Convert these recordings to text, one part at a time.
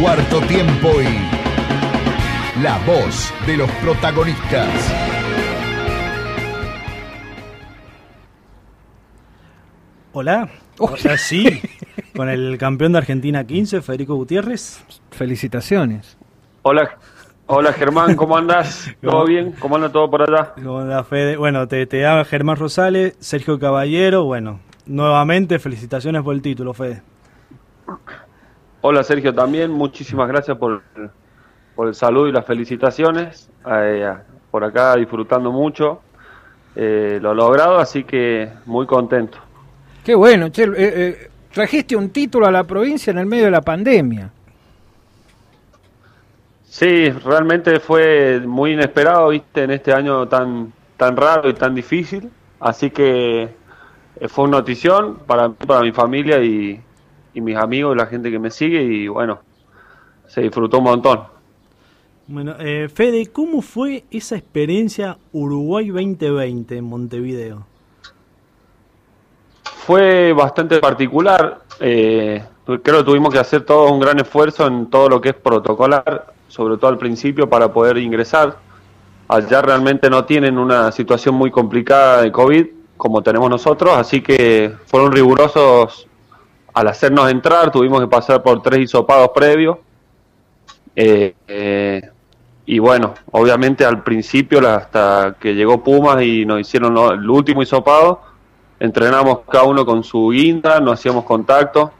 cuarto tiempo y la voz de los protagonistas. Hola, hola sí, con el campeón de Argentina 15, Federico Gutiérrez. Felicitaciones. Hola, hola Germán, ¿cómo andas? ¿Todo bien? ¿Cómo anda todo por allá? ¿Cómo anda Fede? Bueno, te, te da Germán Rosales, Sergio Caballero, bueno, nuevamente felicitaciones por el título, Fede. Hola Sergio también, muchísimas gracias por, por el saludo y las felicitaciones. Eh, por acá disfrutando mucho eh, lo logrado, así que muy contento. Qué bueno, che, eh, eh, trajiste un título a la provincia en el medio de la pandemia. Sí, realmente fue muy inesperado, viste, en este año tan tan raro y tan difícil, así que eh, fue una notición para para mi familia y, y mis amigos y la gente que me sigue y bueno, se disfrutó un montón. Bueno, eh, Fede, ¿cómo fue esa experiencia Uruguay 2020 en Montevideo? Fue bastante particular. Eh, creo que tuvimos que hacer todo un gran esfuerzo en todo lo que es protocolar, sobre todo al principio, para poder ingresar. Allá realmente no tienen una situación muy complicada de COVID como tenemos nosotros, así que fueron rigurosos al hacernos entrar. Tuvimos que pasar por tres hisopados previos. Eh, eh, y bueno, obviamente al principio, hasta que llegó Pumas y nos hicieron el último hisopado, entrenamos cada uno con su guinda, no hacíamos contacto,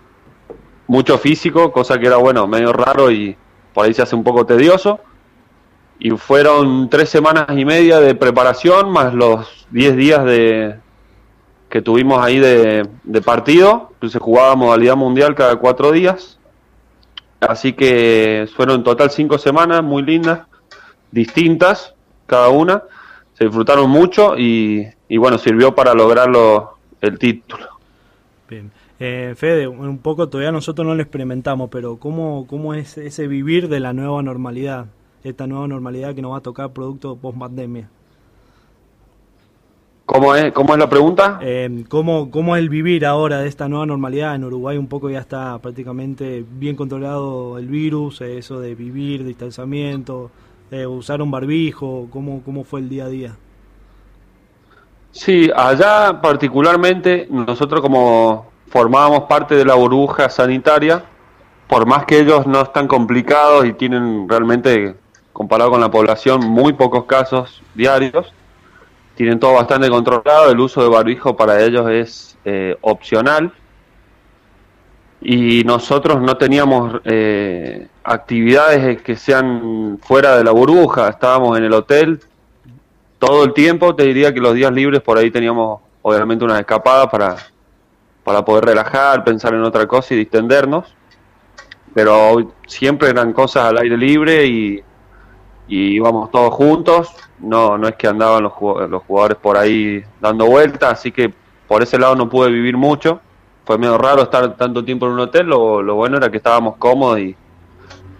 mucho físico, cosa que era bueno, medio raro y por ahí se hace un poco tedioso. Y fueron tres semanas y media de preparación, más los 10 días de que tuvimos ahí de, de partido, entonces jugaba modalidad mundial cada cuatro días. Así que fueron en total cinco semanas muy lindas, distintas cada una. Se disfrutaron mucho y, y bueno, sirvió para lograrlo el título. Bien. Eh, Fede, un poco todavía nosotros no lo experimentamos, pero ¿cómo, ¿cómo es ese vivir de la nueva normalidad? Esta nueva normalidad que nos va a tocar producto post pandemia. ¿Cómo es, cómo es la pregunta? Eh, ¿cómo, ¿Cómo es el vivir ahora de esta nueva normalidad? En Uruguay un poco ya está prácticamente bien controlado el virus, eh, eso de vivir, distanciamiento, eh, usar un barbijo, ¿cómo, ¿cómo fue el día a día? Sí, allá particularmente nosotros como formábamos parte de la burbuja sanitaria, por más que ellos no están complicados y tienen realmente, comparado con la población, muy pocos casos diarios, tienen todo bastante controlado, el uso de barbijo para ellos es eh, opcional. Y nosotros no teníamos eh, actividades que sean fuera de la burbuja, estábamos en el hotel todo el tiempo, te diría que los días libres por ahí teníamos obviamente una escapada para, para poder relajar, pensar en otra cosa y distendernos, pero siempre eran cosas al aire libre y, y íbamos todos juntos, no, no es que andaban los, los jugadores por ahí dando vueltas, así que por ese lado no pude vivir mucho, fue medio raro estar tanto tiempo en un hotel, lo, lo bueno era que estábamos cómodos y,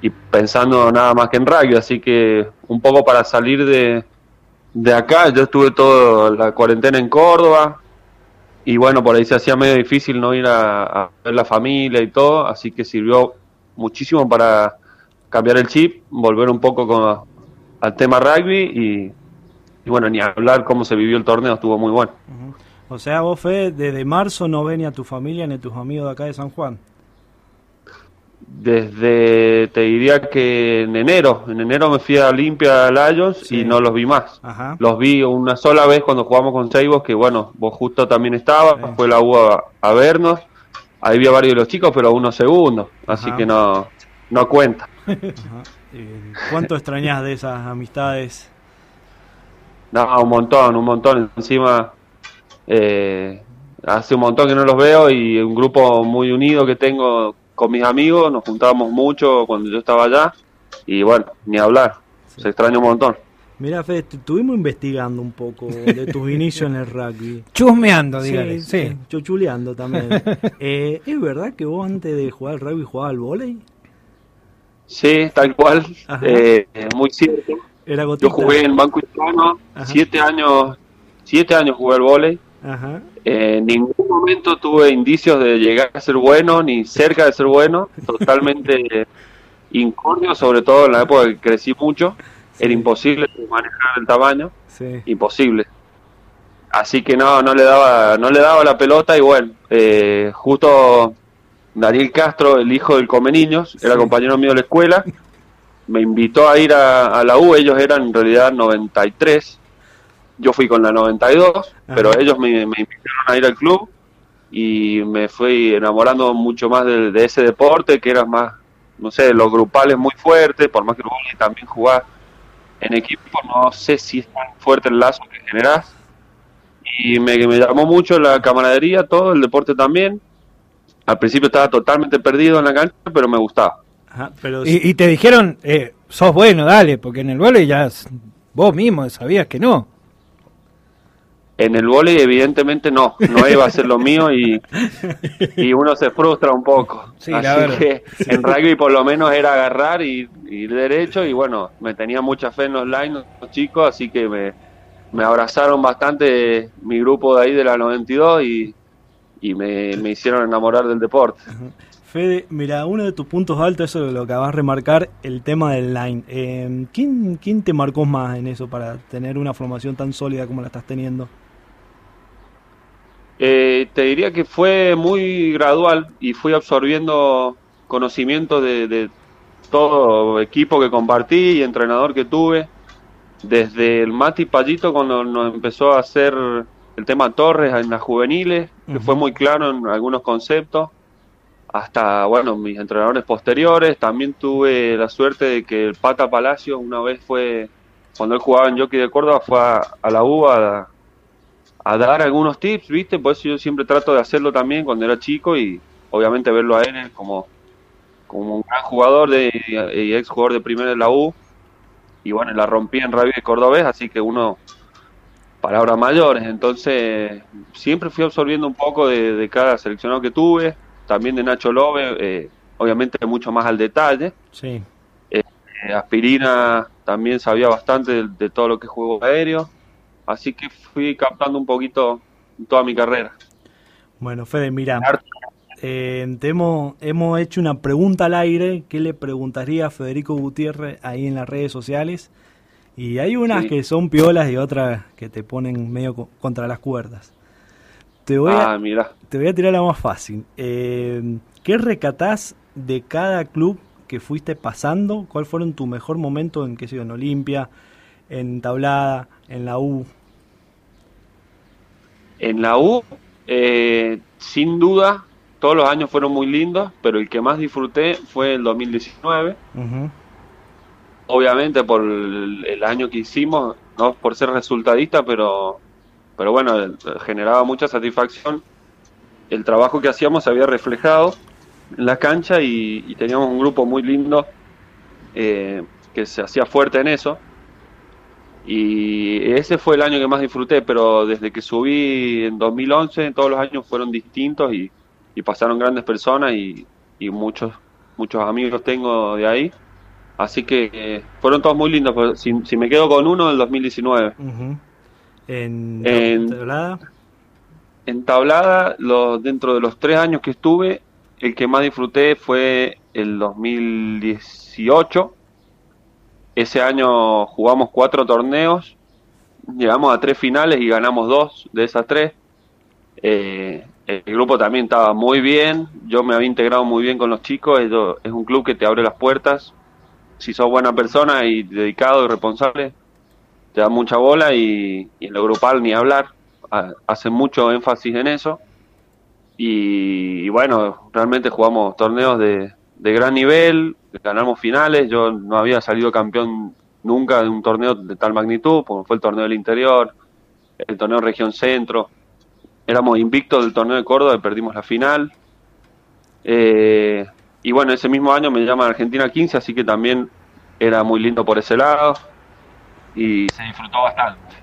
y pensando nada más que en rugby, así que un poco para salir de, de acá, yo estuve toda la cuarentena en Córdoba y bueno, por ahí se hacía medio difícil no ir a, a ver la familia y todo, así que sirvió muchísimo para cambiar el chip, volver un poco con, al tema rugby y, y bueno, ni hablar cómo se vivió el torneo, estuvo muy bueno. O sea, vos, Fede, desde marzo no ven ni a tu familia ni a tus amigos de acá de San Juan. Desde, te diría que en enero, en enero me fui a Olimpia Lions Sí. y no los vi más. Ajá. Los vi una sola vez cuando jugamos con Seibos, que bueno, vos justo también estabas, Sí. fue la U a, a vernos. Ahí vi a varios de los chicos, pero unos segundos, así Ajá. que no, no cuenta. Ajá. Eh, ¿Cuánto extrañás de esas amistades? No, un montón, un montón. Encima, eh, hace un montón que no los veo y un grupo muy unido que tengo con mis amigos, nos juntábamos mucho cuando yo estaba allá y bueno, ni hablar, se extraña un montón. Mira, Fede, tu- estuvimos investigando un poco de tus inicios en el rugby. Chusmeando, dígale. Sí. sí, chochuleando también. Eh, ¿Es verdad que vos antes de jugar al rugby jugabas al vóley? Sí, tal cual, eh, muy cierto. Era. Yo jugué en Banco Hispano, siete años, siete años jugué al vóley. Ajá. Eh, en ningún momento tuve indicios de llegar a ser bueno, ni cerca de ser bueno, totalmente incordio, sobre todo en la época que crecí mucho, era imposible manejar el tamaño, imposible. Así que no, no le daba, no le daba la pelota y bueno, eh, justo Daniel Castro, el hijo del Come Niños, era compañero mío de la escuela, me invitó a ir a, la U, ellos eran en realidad 93, yo fui con la 92, pero ellos me, me, invitaron a ir al club y me fui enamorando mucho más de, ese deporte, que era más, no sé, los grupales muy fuertes, por más que el también jugar en equipo, no sé si es tan fuerte el lazo que generás. Y me, me llamó mucho la camaradería, todo, el deporte también. Al principio estaba totalmente perdido en la cancha, pero me gustaba. y, te dijeron, eh, sos bueno, dale, porque en el vole ya vos mismo sabías que no. En el vóley evidentemente no, no iba a ser lo mío y, y uno se frustra un poco. Así que en rugby por lo menos era agarrar y ir derecho y bueno, me tenía mucha fe en los lines los chicos, así que me, me abrazaron bastante mi grupo de ahí de la 92 y, y me, me hicieron enamorar del deporte. Fede, mira, uno de tus puntos altos, eso es lo que vas a remarcar, el tema del line. Eh, ¿quién, ¿Quién te marcó más en eso para tener una formación tan sólida como la estás teniendo? Eh, te diría que fue muy gradual y fui absorbiendo conocimiento de, todo equipo que compartí y entrenador que tuve. Desde el Mati Pallito cuando nos empezó a hacer el tema Torres en las juveniles, que fue muy claro en algunos conceptos, hasta, bueno, mis entrenadores posteriores. También tuve la suerte de que el Pata Palacio una vez fue, cuando él jugaba en Jockey de Córdoba, fue a, la UBA a dar algunos tips, ¿viste? Por eso yo siempre trato de hacerlo también cuando era chico y obviamente verlo a él como, como un gran jugador de, y ex jugador de primera de la U. Y bueno, la rompí en Rabia de Cordobés, así que uno, palabras mayores. Entonces, siempre fui absorbiendo un poco de, cada seleccionado que tuve, también de Nacho Lobe, eh, obviamente mucho más al detalle. Sí. Eh, Aspirina también sabía bastante de, de todo lo que juego aéreo Así que fui captando un poquito toda mi carrera. Bueno, Fede, mira, eh, hemos, hemos hecho una pregunta al aire. ¿Qué le preguntaría a Federico Gutiérrez ahí en las redes sociales? Y hay unas que son piolas y otras que te ponen medio contra las cuerdas. Te voy, a, ah, te voy a tirar la más fácil. Eh, ¿Qué recatás de cada club que fuiste pasando? ¿Cuál fueron tu mejor momento en, qué sé en Olimpia, en Tablada, en la U? En la U, eh, sin duda, todos los años fueron muy lindos, pero el que más disfruté fue el 2019. Obviamente por el, año que hicimos, no por ser resultadista, pero, pero bueno, generaba mucha satisfacción. El trabajo que hacíamos se había reflejado en la cancha y, teníamos un grupo muy lindo eh, que se hacía fuerte en eso. Y ese fue el año que más disfruté, pero desde que subí en 2011, todos los años fueron distintos y, pasaron grandes personas y, muchos muchos amigos tengo de ahí. Así que eh, fueron todos muy lindos. Pues, si, si, me quedo con uno, el 2019. ¿En, tablada? En tablada, los, dentro de los tres años que estuve, el que más disfruté fue el 2018 ese año jugamos cuatro torneos, llegamos a tres finales y ganamos dos de esas tres. Eh, el grupo también estaba muy bien, yo me había integrado muy bien con los chicos, es un club que te abre las puertas, si sos buena persona y dedicado y responsable, te da mucha bola y, en lo grupal ni hablar, hacen mucho énfasis en eso. Y, bueno, realmente jugamos torneos de, de gran nivel, ganamos finales, yo no había salido campeón nunca de un torneo de tal magnitud, como fue el torneo del interior, el torneo región centro, éramos invictos del torneo de Córdoba y perdimos la final. Eh, y bueno, ese mismo año me llaman Argentina 15, así que también era muy lindo por ese lado y se disfrutó bastante.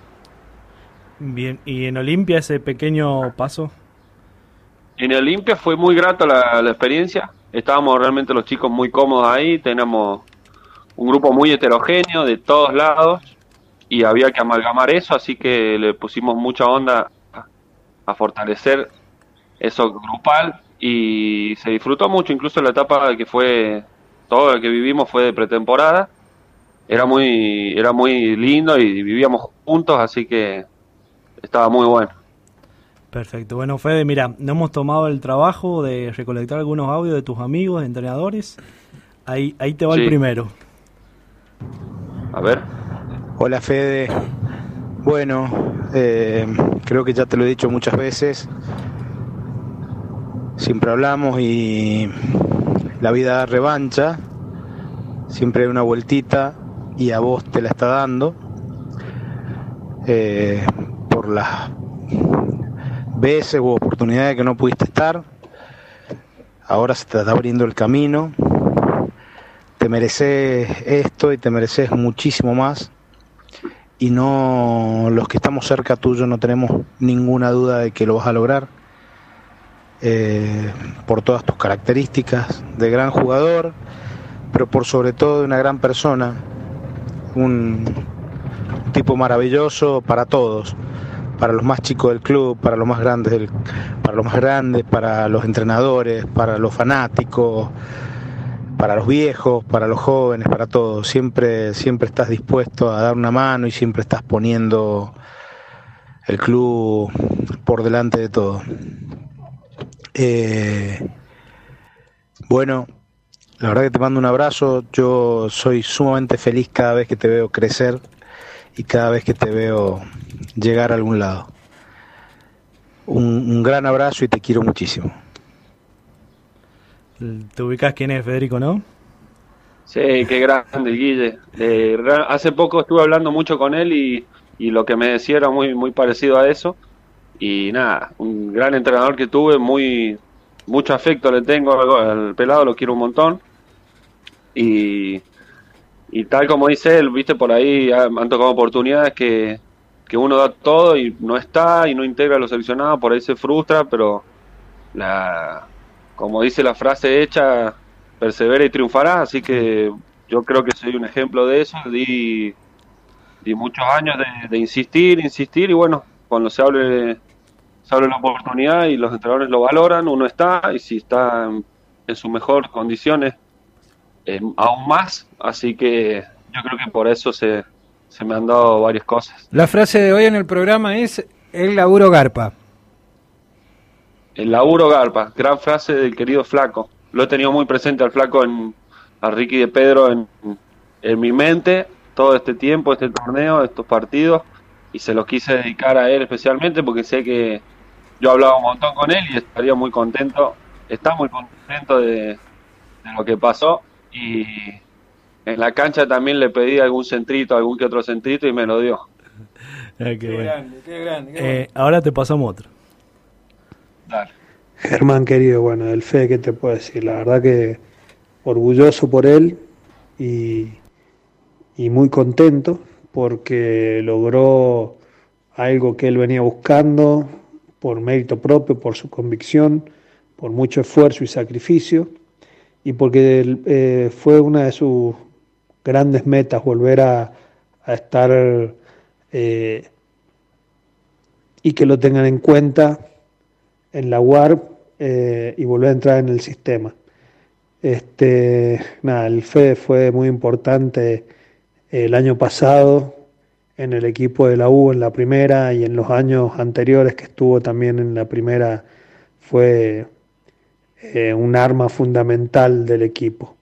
Bien, ¿y en Olimpia ese pequeño paso? En Olimpia fue muy grato la experiencia estábamos realmente los chicos muy cómodos ahí, tenemos un grupo muy heterogéneo de todos lados y había que amalgamar eso, así que le pusimos mucha onda a, fortalecer eso grupal y se disfrutó mucho, incluso la etapa que fue todo lo que vivimos fue de pretemporada. Era muy, era muy lindo y vivíamos juntos, así que estaba muy bueno. Perfecto. Bueno, Fede, mira, nos hemos tomado el trabajo de recolectar algunos audios de tus amigos, entrenadores. Ahí, ahí te va el primero. A ver. Hola, Fede. Bueno, eh, creo que ya te lo he dicho muchas veces. Siempre hablamos y la vida da revancha. Siempre hay una vueltita y a vos te la está dando. Eh, por las veces u oportunidades que no pudiste estar. Ahora se te está abriendo el camino. Te mereces esto y te mereces muchísimo más. Y no los que estamos cerca tuyo no tenemos ninguna duda de que lo vas a lograr. Por todas tus características de gran jugador, pero por sobre todo de una gran persona, un tipo maravilloso para todos para los más chicos del club, para los más grandes, del, para los más grandes, para los entrenadores, para los fanáticos, para los viejos, para los jóvenes, para todos. Siempre, siempre estás dispuesto a dar una mano y siempre estás poniendo el club por delante de todo. Eh, bueno, la verdad que te mando un abrazo. Yo soy sumamente feliz cada vez que te veo crecer y cada vez que te veo llegar a algún lado. Un, gran abrazo y te quiero muchísimo. ¿Te ubicas quién es Federico, no? Sí, qué grande, Guille. Eh, hace poco estuve hablando mucho con él y, lo que me decía era muy, muy parecido a eso. Y nada, un gran entrenador que tuve, muy mucho afecto le tengo al pelado, lo quiero un montón. Y, y tal como dice él, viste, por ahí han tocado oportunidades que, que uno da todo y no está y no integra a los seleccionados, por ahí se frustra, pero la, como dice la frase hecha, persevera y triunfará, así que yo creo que soy un ejemplo de eso, di, di muchos años de, insistir, insistir y bueno, cuando se hable, se la oportunidad y los entrenadores lo valoran, uno está y si está en, sus mejores condiciones, eh, aún más, así que yo creo que por eso se, se me han dado varias cosas. La frase de hoy en el programa es el laburo garpa. El laburo garpa, gran frase del querido Flaco. Lo he tenido muy presente al Flaco, en, a Ricky de Pedro en, en mi mente todo este tiempo, este torneo, estos partidos, y se los quise dedicar a él especialmente porque sé que yo hablaba un montón con él y estaría muy contento, está muy contento de, de lo que pasó y en la cancha también le pedí algún centrito, algún que otro centrito y me lo dio. qué, grande, qué grande. Eh, ahora te pasamos otro. Dale. Germán querido, bueno, el fe, ¿qué te puedo decir? La verdad que orgulloso por él y, y muy contento porque logró algo que él venía buscando por mérito propio, por su convicción, por mucho esfuerzo y sacrificio, y porque eh, fue una de sus grandes metas, volver a, estar eh, y que lo tengan en cuenta en la UAR eh, y volver a entrar en el sistema. Este, nada, el FE fue muy importante el año pasado en el equipo de la U en la primera y en los años anteriores que estuvo también en la primera fue eh, un arma fundamental del equipo.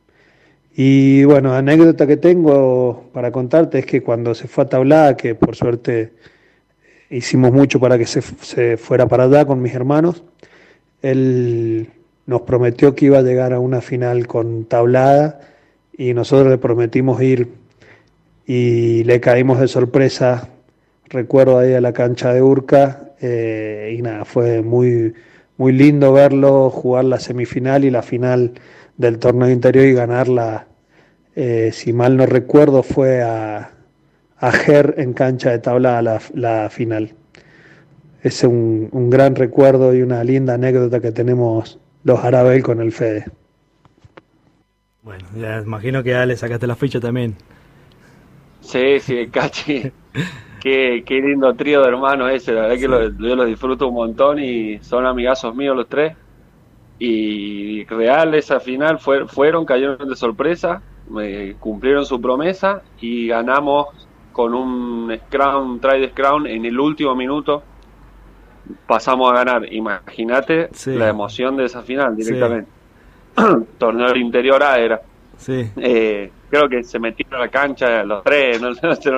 Y bueno, anécdota que tengo para contarte es que cuando se fue a Tablada, que por suerte hicimos mucho para que se, se fuera para allá con mis hermanos, él nos prometió que iba a llegar a una final con Tablada y nosotros le prometimos ir y le caímos de sorpresa, recuerdo ahí a la cancha de Urca eh, y nada, fue muy, muy lindo verlo jugar la semifinal y la final del torneo interior y ganarla, eh, si mal no recuerdo, fue a, a Ger en cancha de tabla la, la final. Es un, un, gran recuerdo y una linda anécdota que tenemos los Arabel con el Fede. Bueno, ya imagino que ya le sacaste la ficha también. Sí, sí, Cachi. qué, qué lindo trío de hermanos ese. La verdad que lo, yo los disfruto un montón y son amigazos míos los tres y Real esa final fue, fueron, cayeron de sorpresa, me cumplieron su promesa y ganamos con un scrum, try de scrum en el último minuto. Pasamos a ganar. Imagínate Sí. la emoción de esa final directamente. Torneo interior A era. Sí. Eh, creo que se metieron a la cancha los tres, no, no sé,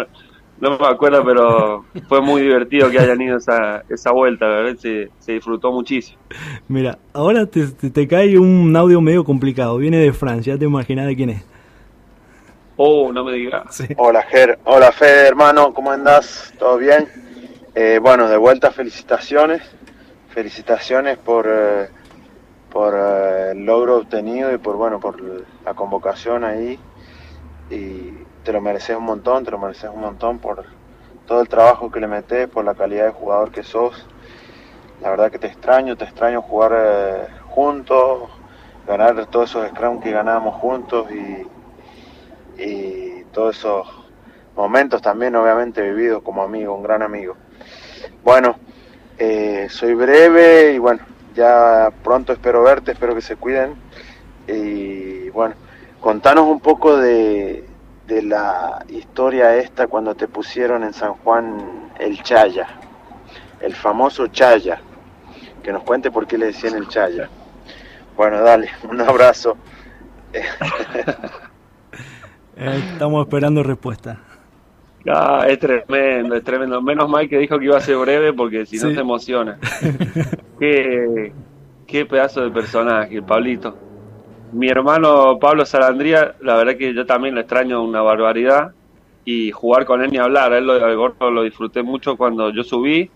no me acuerdo, pero fue muy divertido que hayan ido esa, esa vuelta, la verdad se, se disfrutó muchísimo. Mira, ahora te, te, te cae un audio medio complicado. Viene de Francia, ya te imaginas de quién es. Oh, no me digas. Sí. Hola Ger, hola Fede hermano, ¿cómo andás? ¿Todo bien? Eh, bueno, de vuelta felicitaciones, felicitaciones por, eh, por eh, el logro obtenido y por bueno por la convocación ahí y te lo mereces un montón, te lo mereces un montón por todo el trabajo que le metes, por la calidad de jugador que sos. La verdad que te extraño, te extraño jugar eh, juntos, ganar todos esos scrum que ganábamos juntos y y todos esos momentos también obviamente vividos como amigo, un gran amigo. Bueno, eh, soy breve y bueno, ya pronto espero verte, espero que se cuiden y bueno, contanos un poco de, de la historia esta cuando te pusieron en San Juan el Chaya, el famoso Chaya, que nos cuente por qué le decían el Chaya. Bueno, dale, un abrazo. Eh, estamos esperando respuesta. Ah, es tremendo, es tremendo. Menos mal que dijo que iba a ser breve porque si no Sí. se emociona. qué, qué pedazo de personaje, el Pablito. Mi hermano Pablo Salandría, la verdad que yo también lo extraño una barbaridad y jugar con él ni hablar. Él lo, al gordo lo disfruté mucho cuando yo subí.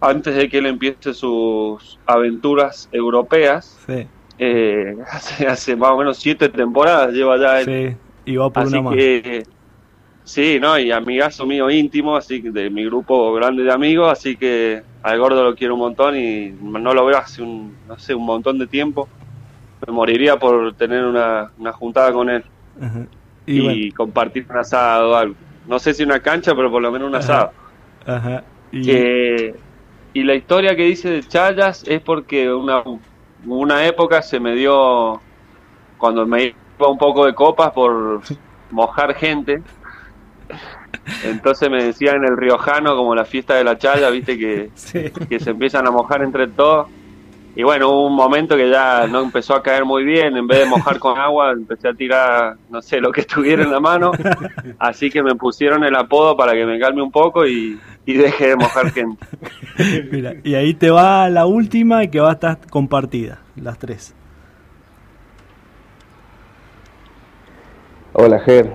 Antes de que él empiece sus aventuras europeas, Sí, eh, hace, hace más o menos siete temporadas lleva ya él. sí. Y va por Así una más. que sí, no, y amigazo mío íntimo, así que de mi grupo grande de amigos, así que al gordo lo quiero un montón y no lo veo hace un, no sé, un montón de tiempo. Me moriría por tener una, una juntada con él Ajá. y, Y, bueno, compartir un asado o algo. No sé si una cancha, pero por lo menos un asado. ajá. Y, Que- y la historia que dice de Chayas es porque una, una época se me dio, cuando me iba un poco de copas por mojar gente, entonces me decían el riojano como la fiesta de la Chaya, viste que, sí. que se empiezan a mojar entre todos. Y bueno, hubo un momento que ya no empezó a caer muy bien, en vez de mojar con agua, empecé a tirar, no sé, lo que estuviera en la mano, así que me pusieron el apodo para que me calme un poco y, y deje de mojar gente. Mira, y ahí te va la última y que va a estar compartida, las tres. Hola, Ger.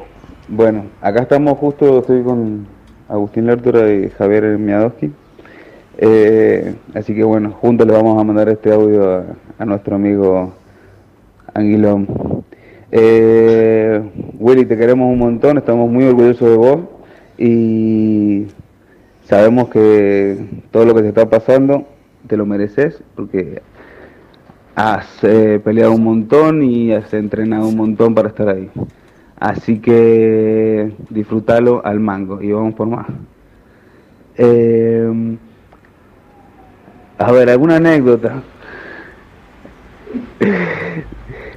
Bueno, acá estamos justo, estoy con Agustín Lertura y Javier Miadowski. Eh, así que bueno, juntos le vamos a mandar este audio a, a nuestro amigo Anguilón. Eh, Willy, te queremos un montón, estamos muy orgullosos de vos y sabemos que todo lo que te está pasando te lo mereces porque has eh, peleado un montón y has entrenado un montón para estar ahí. Así que disfrútalo al mango y vamos por más. A ver, alguna anécdota.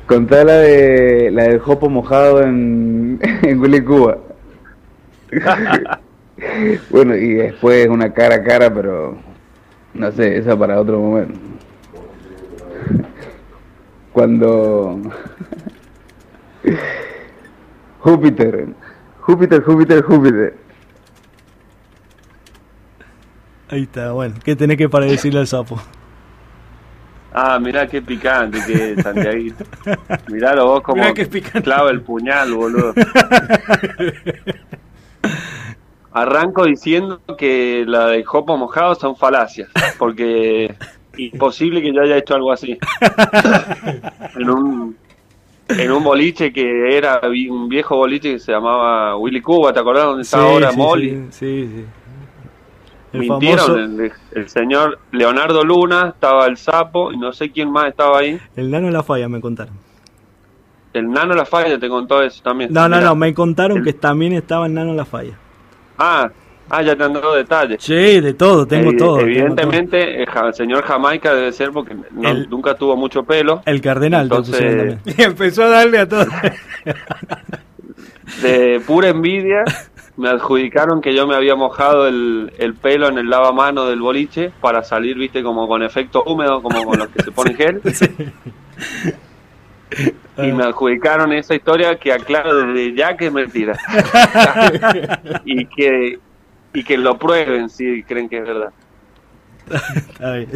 Contá la de la del jopo mojado en, en Willy Cuba. bueno, y después una cara a cara, pero no sé, esa para otro momento. Cuando Júpiter, Júpiter, Júpiter, Júpiter. Ahí está, bueno, ¿qué tenés que para decirle al sapo? Ah, mirá qué picante que es, Santiaguito. Miralo vos como Mirá qué picante. clava el puñal, boludo. Arranco diciendo que la de Jopo mojado son falacias, porque imposible que yo haya hecho algo así. En un, en un boliche que era un viejo boliche que se llamaba Willy Cuba, ¿te acordás dónde está Sí, ahora sí, Molly? Sí, sí. sí. El Mintieron, famoso, el, el señor Leonardo Luna, estaba el sapo y no sé quién más estaba ahí. el nano de la falla me contaron. El nano La Falla te contó eso también. No, no, no, me contaron El- que también estaba el nano la falla. Ah, Ah, ya te han dado detalles. Sí, de todo, tengo todo. tengo Evidentemente, el señor Jamaica debe ser porque no- El- nunca tuvo mucho pelo. El cardenal, Entonces-. Y empezó a darle a todo. De pura envidia, me adjudicaron que yo me había mojado el, el pelo en el lavamano del boliche para salir, viste, como con efecto húmedo, como con los que se ponen gel. Y me adjudicaron esa historia que aclaro desde ya que es mentira. y que y que lo prueben si creen que es verdad. Está bien.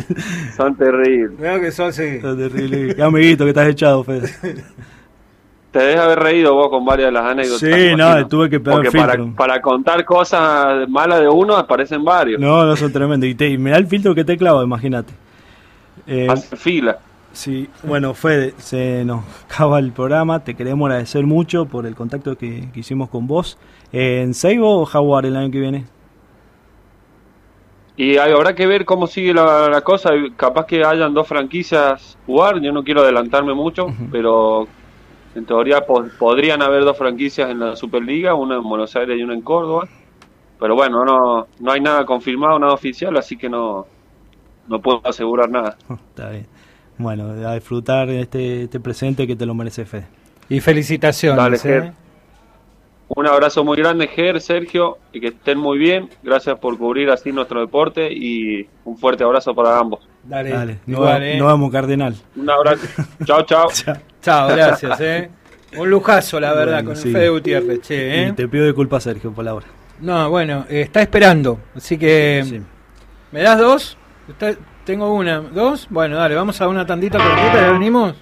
Son terribles. Veo que sos sí. Está terrible. Qué amiguito que estás echado, Fede. Te debes haber reído vos con varias de las anécdotas. Sí, no, tuve que pegar Porque para, filtro. para contar cosas malas de uno aparecen varios. No, no son tremendos. Y, te, y mirá el filtro que te clavo, imagínate. Eh, fila. Sí, bueno, Fede, se nos acaba el programa. Te queremos agradecer mucho por el contacto que, que hicimos con vos. Eh, ¿En Seibo o Jaguar el año que viene? Y hay- habrá que ver cómo sigue la, la cosa. Capaz que hayan dos franquicias jugar. Yo no quiero adelantarme mucho, pero en teoría po- podrían haber dos franquicias en la Superliga, una en Buenos Aires y una en Córdoba. Pero bueno, no, no hay nada confirmado, nada oficial, así que no, no puedo asegurar nada. Está bien. Bueno, a disfrutar de este, este presente que te lo merece, Fede. Y felicitaciones. Dale, ¿eh? Ger. Un abrazo muy grande, Ger, Sergio, y que estén muy bien. Gracias por cubrir así nuestro deporte y un fuerte abrazo para ambos. Dale, Dale, nos igual, va- ¿eh? nos vamos, Cardenal. Un abrazo. chao, chao. Chao, gracias, ¿eh? Un lujazo, la verdad, Bueno, con sí. el Fede Gutiérrez, che, Y ¿eh? te pido disculpas, Sergio, por la hora. No, bueno, eh, está esperando, así que... Sí. ¿Me das dos? Está- tengo una, ¿dos? Bueno, dale, vamos a una tandita cortita y venimos.